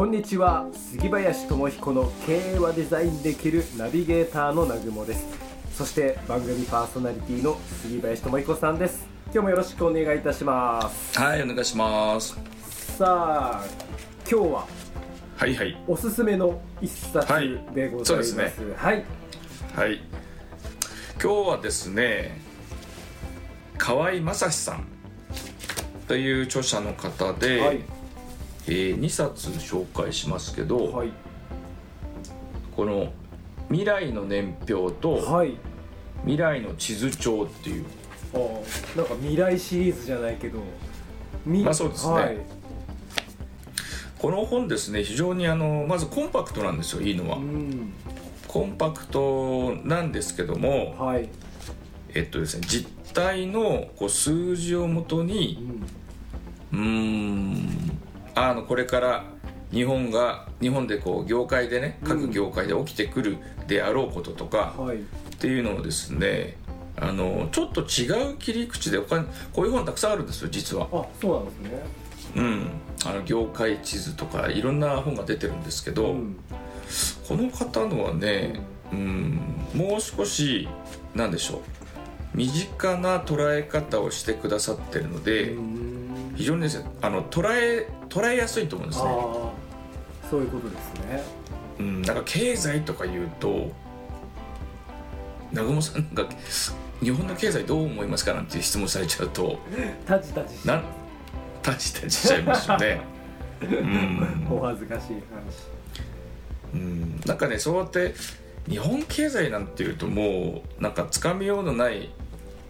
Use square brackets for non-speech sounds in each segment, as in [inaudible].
こんにちは。杉林智彦の経営はデザインできるナビゲーターの南雲です。そして番組パーソナリティの杉林智彦さんです。今日もよろしくお願いいたします。はいお願いします。さあ今日ははいはい。おすすめの一冊でございます,、はいそうですはい。はい。今日はですね河合正史さんという著者の方で、はいえー2冊紹介しますけど、はい。この「未来の年表」とはい「未来の地図帳」っていう。あーなんか未来シリーズじゃないけどみまあそうですね。はい。この本ですね非常にあのまずコンパクトなんですよいいのは。うん。コンパクトなんですけどもはい、えっとですね実態のこう数字をもとうにん、うーんあのこれから日本が日本でこう業界でね各業界で起きてくるであろうこととかはい。っていうのをですねあのちょっと違う切り口で他にこういう本たくさんあるんですよ実は。あそうなんですね。うん。あの業界地図とかいろんな本が出てるんですけど、うん。この方のはねうんもう少しなんでしょう身近な捉え方をしてくださってるので、うん非常にですねあの捉え捉えやすいと思うんですね。そういうことですね。うん、なんか経済とか言うと南雲さんが日本の経済どう思いますかなんていう質問されちゃうとタジタジしなんタジタジしちゃいますよね。うん。お恥ずかしいうん、なんかねそうやって日本経済なんていうともうなんかつかみようのない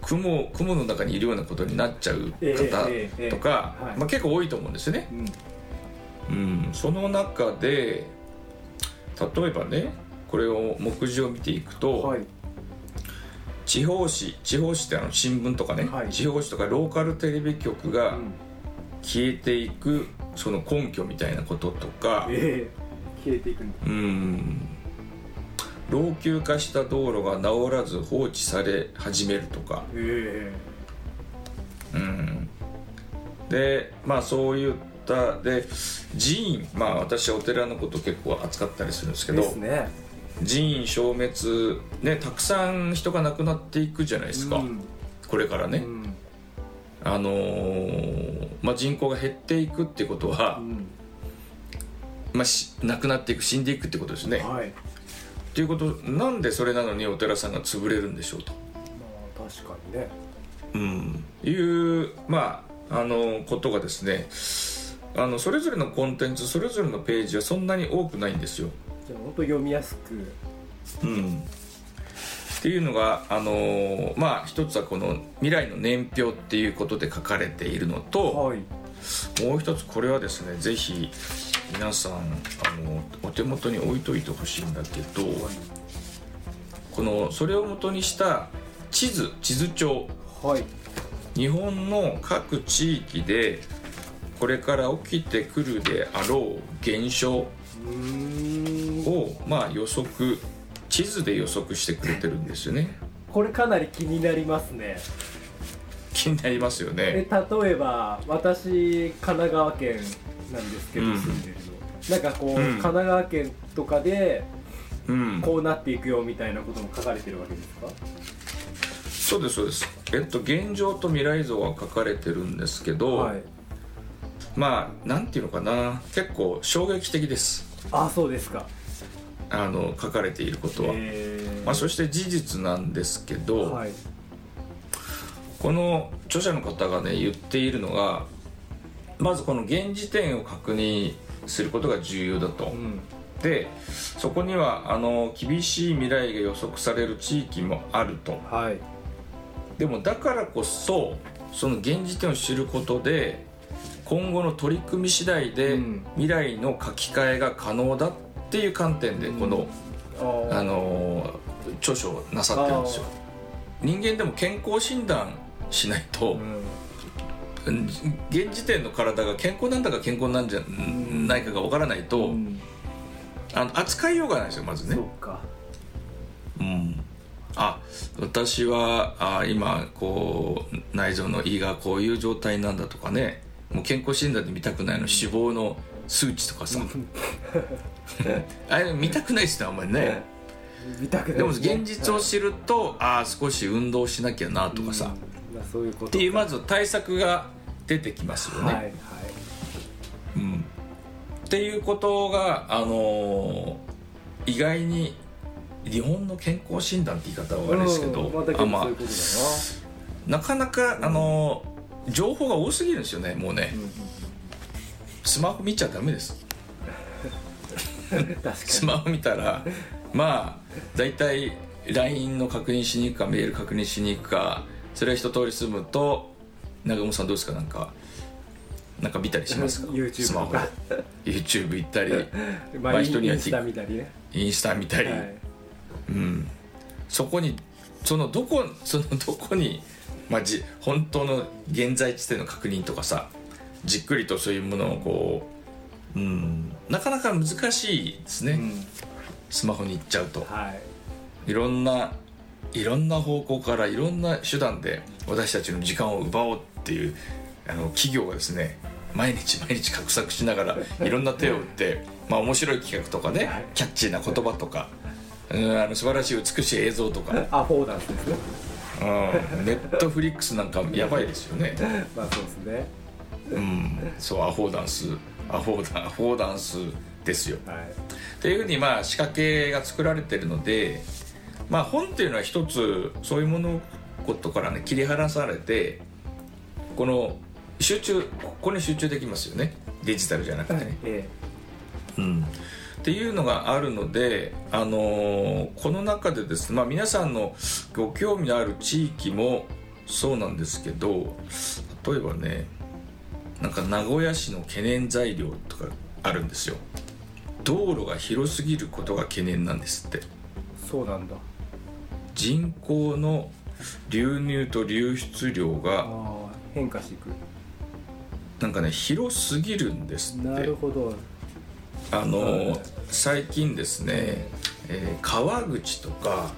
雲雲の中にいるようなことになっちゃうええ方とか、はい。まあ、結構多いと思うんですよね。話うん。うん、その中で例えばねこれを目次を見ていくと、はい。地方紙地方紙ってあの新聞とかね、はい。地方紙とかローカルテレビ局がうん。消えていくその根拠みたいなこととかええ消えていくうん老朽化した道路が直らず放置され始めるとか、え。うん、でまあそういったで寺院まあ私はお寺のこと結構扱ったりするんですけえどね。寺院消滅ねたくさん人が亡くなっていくじゃないですか、うん。これからね、うん。あのーまあ、人口が減っていくってことはう、ん。まあ、し亡くなっていく死んでいくってことですね。はいっていうことなんでそれなのにお寺さんが潰れるんでしょうと、まあ確かにね。うん、いう、まあ、あのことがですねあのそれぞれのコンテンツそれぞれのページはそんなに多くないんですよ。じゃあ本当読みやすく。うん、っていうのがあのまあ一つはこの「未来の年表」っていうことで書かれているのと、はい。もう一つこれはですねぜひ皆さんあのお手元に置いといてほしいんだけどこのそれを元にした地図地図帳。はい。日本の各地域でこれから起きてくるであろう現象をまあ予測地図で予測してくれてるんですよね。これかなり気になりますね。気になりますよえね例えば私神奈川県なんですけどうん。住んでるの、なんかこう、うん。神奈川県とかでうん。こうなっていくよみたいなことも書かれてるわけですか？そうですそうです。えっと現状と未来像は書かれてるんですけど、はい。まあなんていうのかな。結構衝撃的です。あそうですか。あの書かれていることは、えー。まあ、そして事実なんですけど、はい。この著者の方がね言っているのがまずこの現時点を確認することが重要だと、うん。でそこにはあの厳しい未来が予測される地域もあると。はい。でもだからこそその現時点を知ることで今後の取り組み次第でうん。未来の書き換えが可能だっていう観点でこの、あー。あの著書をなさってるんですよ。人間でも健康診断しないとう、ん現時点の体が健康なんだか健康なんじゃないかがわからないと、うんあの扱いようがないですよまずね。そうか。うん。あ私はあ今こう内臓の胃がこういう状態なんだとかね。もう健康診断で見たくないの脂肪の数値とかさ。[laughs] あれ見たくないですねあんまりね。見たくないでも現実を知るとああ少し運動しなきゃなとかさ、うん。まあ、そういうことっていうまず対策が出てきますよね、はいはい。うん、っていうことが、あのー意外に日本の健康診断って言い方はあれですけど、うんまあ、まあな。かなか、あのー情報が多すぎるんですよねもうね。な、うん。スマホ見ちゃダメです。スマホ見たらまあ大体 LINE の確認しに行くかメール確認しに行くかそれは一通り済むと長尾さんどうですか？なんかなんか見たりしますか？YouTube スマホで。YouTube 行ったりに [laughs] まあ、まあ人にはインスタ見たりね、インスタ見たり、はい、うん、そこにそのどこそのどこに、まあ、じ本当の現在地点の確認とかさじっくりとそういうものをこう、うん、なかなか難しいですね、うん。スマホに行っちゃうと。はい。いろんないろんな方向からいろんな手段で私たちの時間を奪おうっていうあの企業がですね毎日 [laughs] 毎日画策しながらい。ろんな手を打って、まあ、面白い企画とかねはい。キャッチーな言葉とか、うん、あの素晴らしい美しい映像とか、アフォーダンスですね。うん、ネットフリックスなんかやばいですよね、[laughs] まあそうですね。うん、そうアフォーダンスアフォーダンアフォーダンスですよ。はい。っていうふうにまあ仕掛けが作られてるので、まあ、本っていうのは一つそういうものことからね切り離されてこの集中ここに集中できますよね。デジタルじゃなくてね。えうん、っていうのがあるので、あのーこの中でですね、まあ、皆さんのご興味のある地域もそうなんですけど例えばねなんか名古屋市の懸念材料とかあるんですよ。道路が広すぎることが懸念なんですって。えそうなんだ人口の流入と流出量が変化していく。なんかね広すぎるんですって。なるほど。あのはい。最近ですね、えー川口とか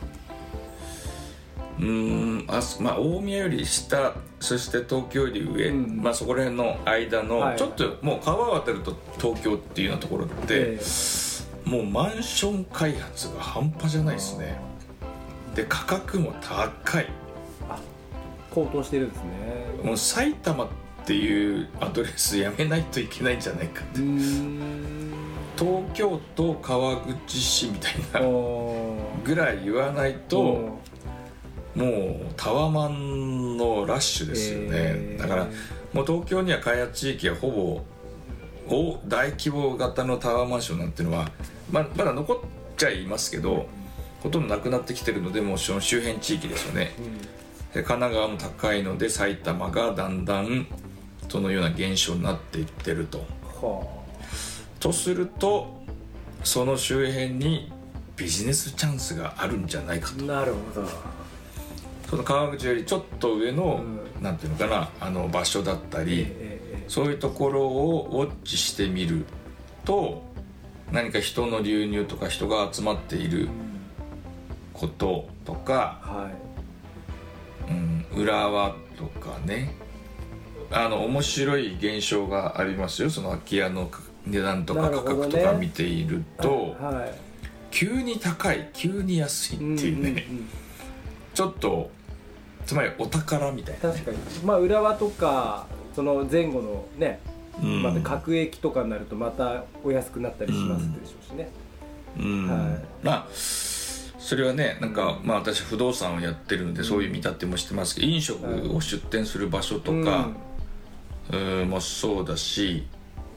うーんあそまあ大宮より下そして東京より上、うんまあ、そこら辺の間の、はい。ちょっともう川を渡ると東京っていうようなところって、え。もうマンション開発が半端じゃないですねで価格も高い。あ高騰してるんですね。もう埼玉っていうアドレスやめないといけないんじゃないかうーん。東京都川口市みたいなおぐらい言わないともうタワマンのラッシュですよね、えー。だからもう東京には開発地域はほぼ大大規模型のタワーマンションなんていうのはままだ残っちゃいますけどほとんどなくなってきてるのでもうその周辺地域ですよね。で神奈川も高いので埼玉がだんだんそのような現象になっていってると。はとするとその周辺にビジネスチャンスがあるんじゃないかと。あなるほど。その川口よりちょっと上の、うん。なんていうのかなあの場所だったり、えええそういうところをウォッチしてみると何か人の流入とか人が集まっているえうんこととか、はい。うん、裏輪とかね。あの面白い現象がありますよ。その空き家の値段とか価格とか見ていると、はい。急に高い急に安いっていうね、んんん。ちょっとつまりお宝みたいな、ね。確かに。まあ浦和とかその前後のねうん。また各駅とかになるとまたお安くなったりしますでしょうしね、うん。はい。まあそれはねなんか、まあ、私不動産をやってるのでそういう見立てもしてますけど飲食を出店する場所とか、うん、もそうだし、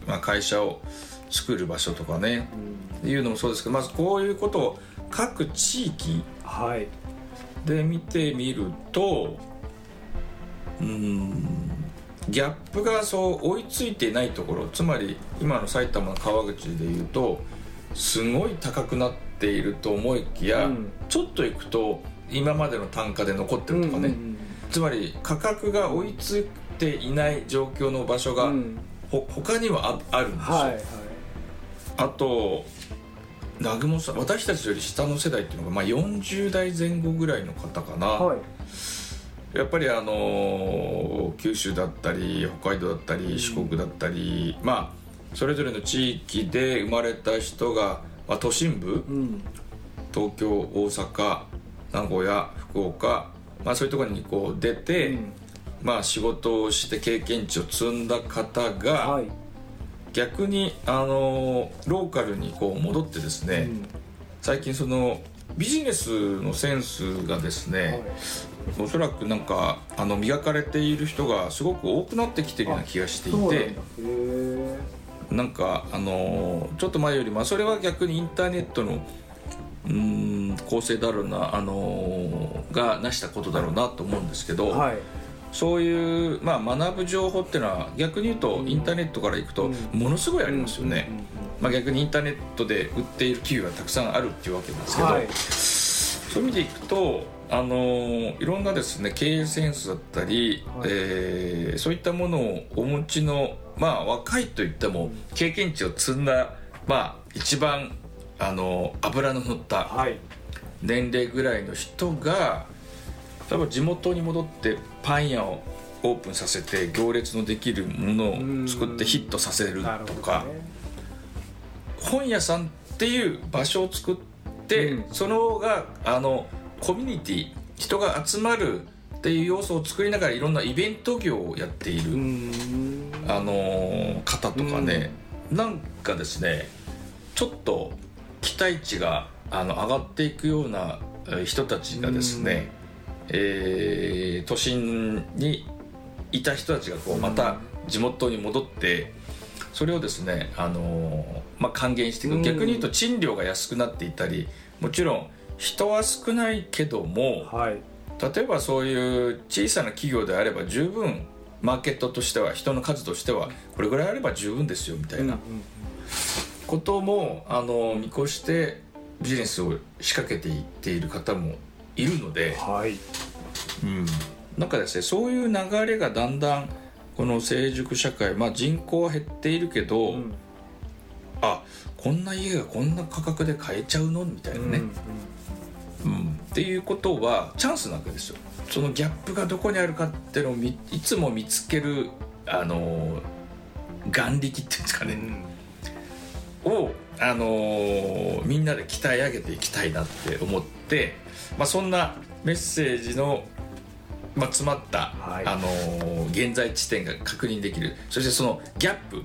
まあ、会社を作る場所とかねうん。いうのもそうですけどまずこういうことを各地域はい。で見てみるとうんギャップがそう追いついていないところつまり今の埼玉の川口でいうとすごい高くなっていると思いきや、うん。ちょっと行くと今までの単価で残ってるとかね、うんうんつまり価格が追いついていない状況の場所が、うん。ほ他にはああるんですよ、はいはい。あと南雲さん私たちより下の世代っていうのが、まあ、40代前後ぐらいの方かな、はい。やっぱりあのー九州だったり北海道だったり四国だったり、まあそれぞれの地域で生まれた人が、まあ、都心部うん。東京大阪名古屋福岡、まあ、そういうところにこう出て、うん。まあ、仕事をして経験値を積んだ方が、はい。逆にあのローカルにこう戻ってですね、うん。最近そのビジネスのセンスがですね、おそらくなんかあの磨かれている人がすごく多くなってきてるような気がしていてえなんかあのちょっと前よりまあそれは逆にインターネットのうーん構成だろうなあのが成したことだろうなと思うんですけど、はい。そういう、まあ、学ぶ情報っていうのは逆に言うとインターネットから行くとうん。ものすごいありますよね、まあ、逆にインターネットで売っている企業がたくさんあるっていうわけなんですけど、はい。そういう意味でいくとあのーいろんなですね経営センスだったり、はい。えーそういったものをお持ちのまあ若いといっても経験値を積んだまあ一番あの油の乗ったはい。年齢ぐらいの人が例えば地元に戻ってパン屋をオープンさせて行列のできるものを作ってヒットさせるとか、ね。本屋さんっていう場所を作って、うん。その方があのコミュニティ人が集まるっていう要素を作りながらいろんなイベント業をやっている、あのー方とかね、なんかですねちょっと期待値があの上がっていくようなえー人たちがですね、えー都心にいた人たちがこうまた地元に戻ってそれをですね、あのーまあ、還元していうん。く逆に言うと賃料が安くなっていたりもちろん人は少ないけどもはい。例えばそういう小さな企業であれば十分マーケットとしては人の数としてはこれぐらいあれば十分ですよみたいな。こともあの見越してビジネスを仕掛けていっている方もいるので、はい。うん、なんかですねそういう流れがだんだんこの成熟社会、まあ、人口は減っているけど、うん。あこんな家がこんな価格で買えちゃうの？みたいなね、うんっていうことはチャンスなわけですよ。そのギャップがどこにあるかっていうのをみいつも見つけるあの眼力っていうんですかね、うん。を、あのーみんなで鍛え上げていきたいなって思って、まあ、そんなメッセージの、まあ、詰まった、はい。あのー現在地点が確認できる。そしてそのギャップ。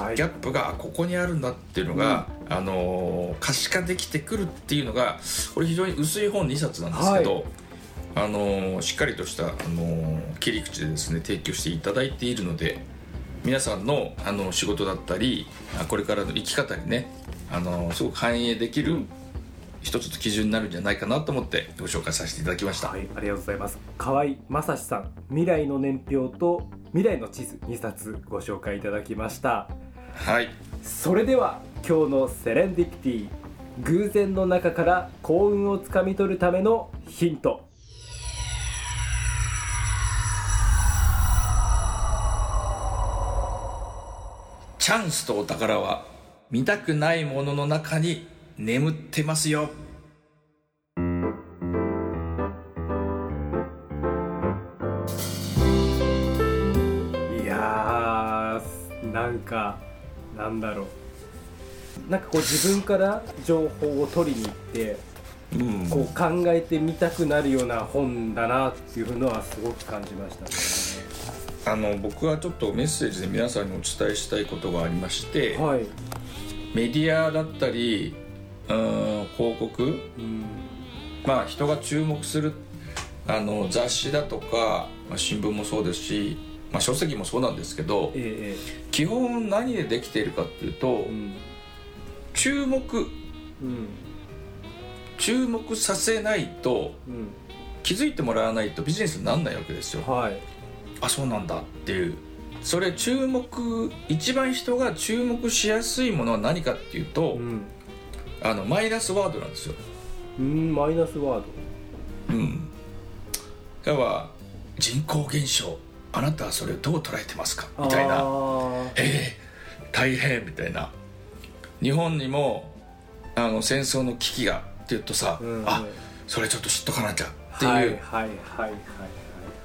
はい。ギャップがあここにあるんだっていうのが、あのー可視化できてくるっていうのがこれ非常に薄い本2冊なんですけど、はい。あのーしっかりとした、あのー切り口でですね提供していただいているので皆さんのあの仕事だったりあこれからの生き方にね、あのーすごく反映できる一つの基準になるんじゃないかなと思ってご紹介させていただきました。はい、ありがとうございます。河合正史さん未来の年表と未来の地図2冊ご紹介いただきました。はいそれでは今日のセレンディピティ偶然の中から幸運をつかみ取るためのヒント。チャンスとお宝は見たくないものの中に眠ってますよ。いやーなんかなんだろう。なんかこう自分から情報を取りに行ってうん。こう考えてみたくなるような本だなっていうのはすごく感じましたね。あの僕はちょっとメッセージで皆さんにお伝えしたいことがありまして、はい、メディアだったりうん広告？うん。まあ人が注目するあの雑誌だとか、まあ、新聞もそうですし、まあ、書籍もそうなんですけどええ基本何でできているかっていうとええうん。注目。うん。注目させないとうん。気づいてもらわないとビジネスにならないわけですよ。はい。あそうなんだっていう。それ注目一番人が注目しやすいものは何かっていうと、うん。あのマイナスワードなんですよ。うんマイナスワーうん。要は人口減少あなたはそれをどう捉えてますか？ドみたいな。ええ。大変みたいな。日本にもあの戦争の危機がって言うとさ、うんあそれちょっと知っとかなきゃっていう、はいはいはいは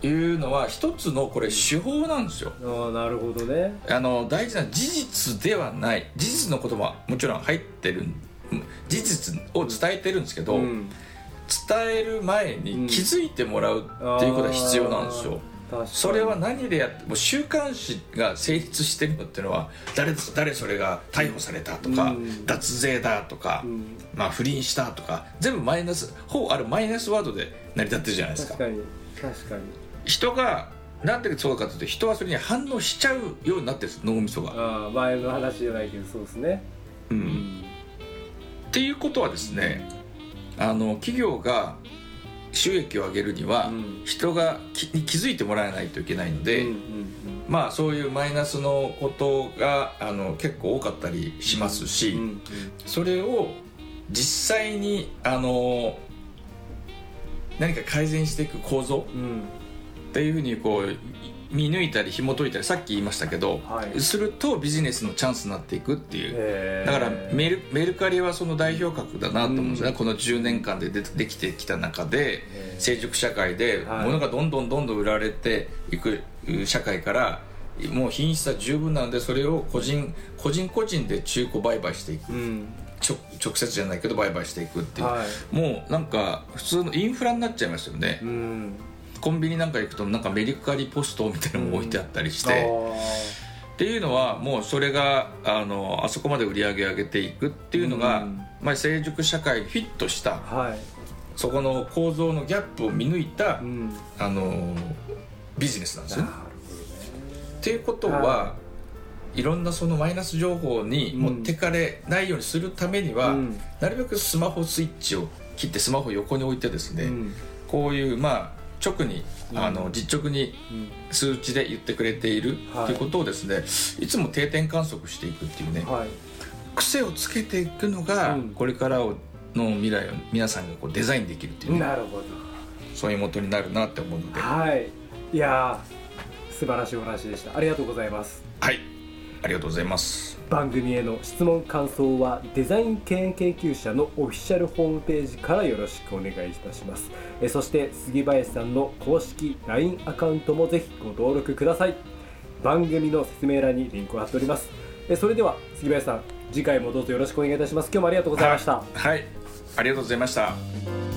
いうのは一つのこれ手法なんですよ。ああなるほどね。あの大事な事実ではない。事実のことももちろん入ってるうん事実を伝えてるんですけど、ん。伝える前に気づいてもらうっていうことが必要なんですよ、それは何でやってもう週刊誌が成立してるのっていうのは誰誰それが逮捕されたとか、うん。脱税だとか、うん。まあ、不倫したとか全部マイナスほぼあるマイナスワードで成り立ってるじゃないですか。確かに。確かに。人がなんでそうかというと人はそれに反応しちゃうようになってるんです脳みそが、ああ前の話じゃないけどそうですね。う、うんん。っていうことはですねあの企業が収益を上げるには、うん。人がきに気づいてもらわないといけないので、まあそういうマイナスのことがあの結構多かったりしますし、それを実際にあの何か改善していく構造うん。っていうふうにこう見抜いたり紐解いたりさっき言いましたけど、はい。するとビジネスのチャンスになっていくっていう。だからメルメルカリはその代表格だなと思うんですよね、うん。この10年間ででできてきた中で成熟社会ではい。物がどんどんどんどん売られていく社会からもう品質は十分なのでそれを個人個人個人で中古売買していく。直接じゃないけど売買していくっていう、はい。もうなんか普通のインフラになっちゃいますよね、うんコンビニなんか行くとなんかメルカリポストみたいなのも置いてあったりして、っていうのはもうそれがあのあそこまで売り上げ上げていくっていうのが、うん。まあ、成熟社会にフィットしたはい。そこの構造のギャップを見抜いた、うん。あのビジネスなんですよね。っていうことは、、はい。ろんなそのマイナス情報に持ってかれないようにするためには、うん。なるべくスマホスイッチを切ってスマホを横に置いてですね、うん。こういうまあ直にうん。あの実直にうん。数値で言ってくれているはい。うことをですね、い、つも定点観測していくっていうね、はい。癖をつけていくのが、うん。これからの未来を皆さんがこうデザインできるっていうね、なるほど。そういう元になるなって思うので。ははい。いやー素晴らしいお話でした。ありがとうございます。いありがとうございます。番組への質問感想はデザイン経営研究者のオフィシャルホームページからよろしくお願いいたします。えそして杉林さんの公式 LINE アカウントもぜひご登録ください。番組の説明欄にリンクを貼っております。えそれでは杉林さん次回もどうぞよろしくお願いいたします。今日もありがとうございました、はい。ありがとうございました